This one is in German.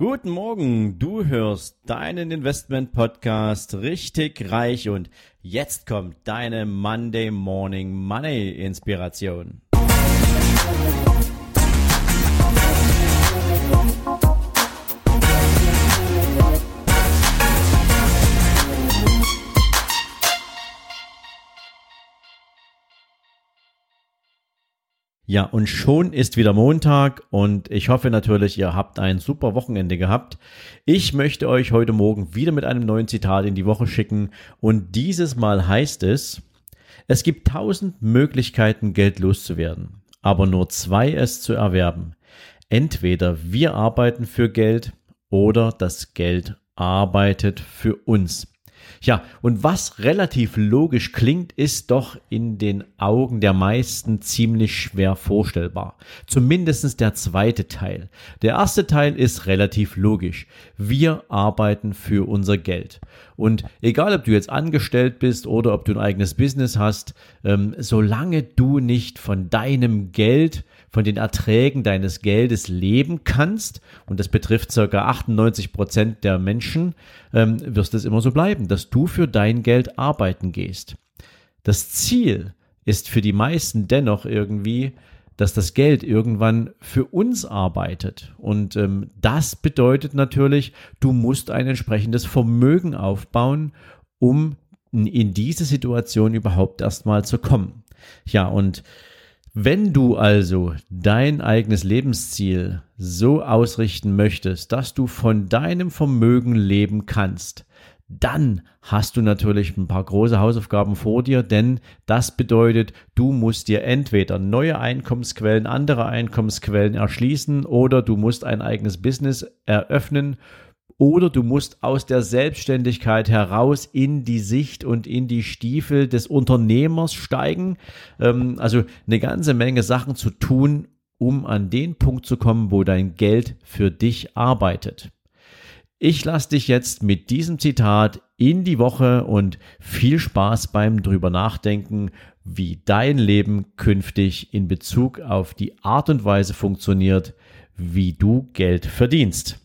Guten Morgen, du hörst deinen Investment Podcast richtig reich und jetzt kommt deine Monday Morning Money Inspiration. Ja, und schon ist wieder Montag und ich hoffe natürlich, ihr habt ein super Wochenende gehabt. Ich möchte euch heute Morgen wieder mit einem neuen Zitat in die Woche schicken und dieses Mal heißt es, es gibt tausend Möglichkeiten, Geld loszuwerden, aber nur zwei es zu erwerben. Entweder wir arbeiten für Geld oder das Geld arbeitet für uns. Ja, und was relativ logisch klingt, ist doch in den Augen der meisten ziemlich schwer vorstellbar. Zumindestens der zweite Teil. Der erste Teil ist relativ logisch. Wir arbeiten für unser Geld. Und egal, ob du jetzt angestellt bist oder ob du ein eigenes Business hast, ähm, solange du nicht von deinem Geld, von den Erträgen deines Geldes leben kannst, und das betrifft circa 98 Prozent der Menschen, ähm, wirst es immer so bleiben, dass du für dein Geld arbeiten gehst. Das Ziel ist für die meisten dennoch irgendwie, dass das Geld irgendwann für uns arbeitet. Und ähm, das bedeutet natürlich, du musst ein entsprechendes Vermögen aufbauen, um in diese Situation überhaupt erstmal zu kommen. Ja, und wenn du also dein eigenes Lebensziel so ausrichten möchtest, dass du von deinem Vermögen leben kannst, dann hast du natürlich ein paar große Hausaufgaben vor dir, denn das bedeutet, du musst dir entweder neue Einkommensquellen, andere Einkommensquellen erschließen oder du musst ein eigenes Business eröffnen oder du musst aus der Selbstständigkeit heraus in die Sicht und in die Stiefel des Unternehmers steigen. Ähm, also eine ganze Menge Sachen zu tun, um an den Punkt zu kommen, wo dein Geld für dich arbeitet. Ich lasse dich jetzt mit diesem Zitat in die Woche und viel Spaß beim drüber nachdenken, wie dein Leben künftig in Bezug auf die Art und Weise funktioniert, wie du Geld verdienst.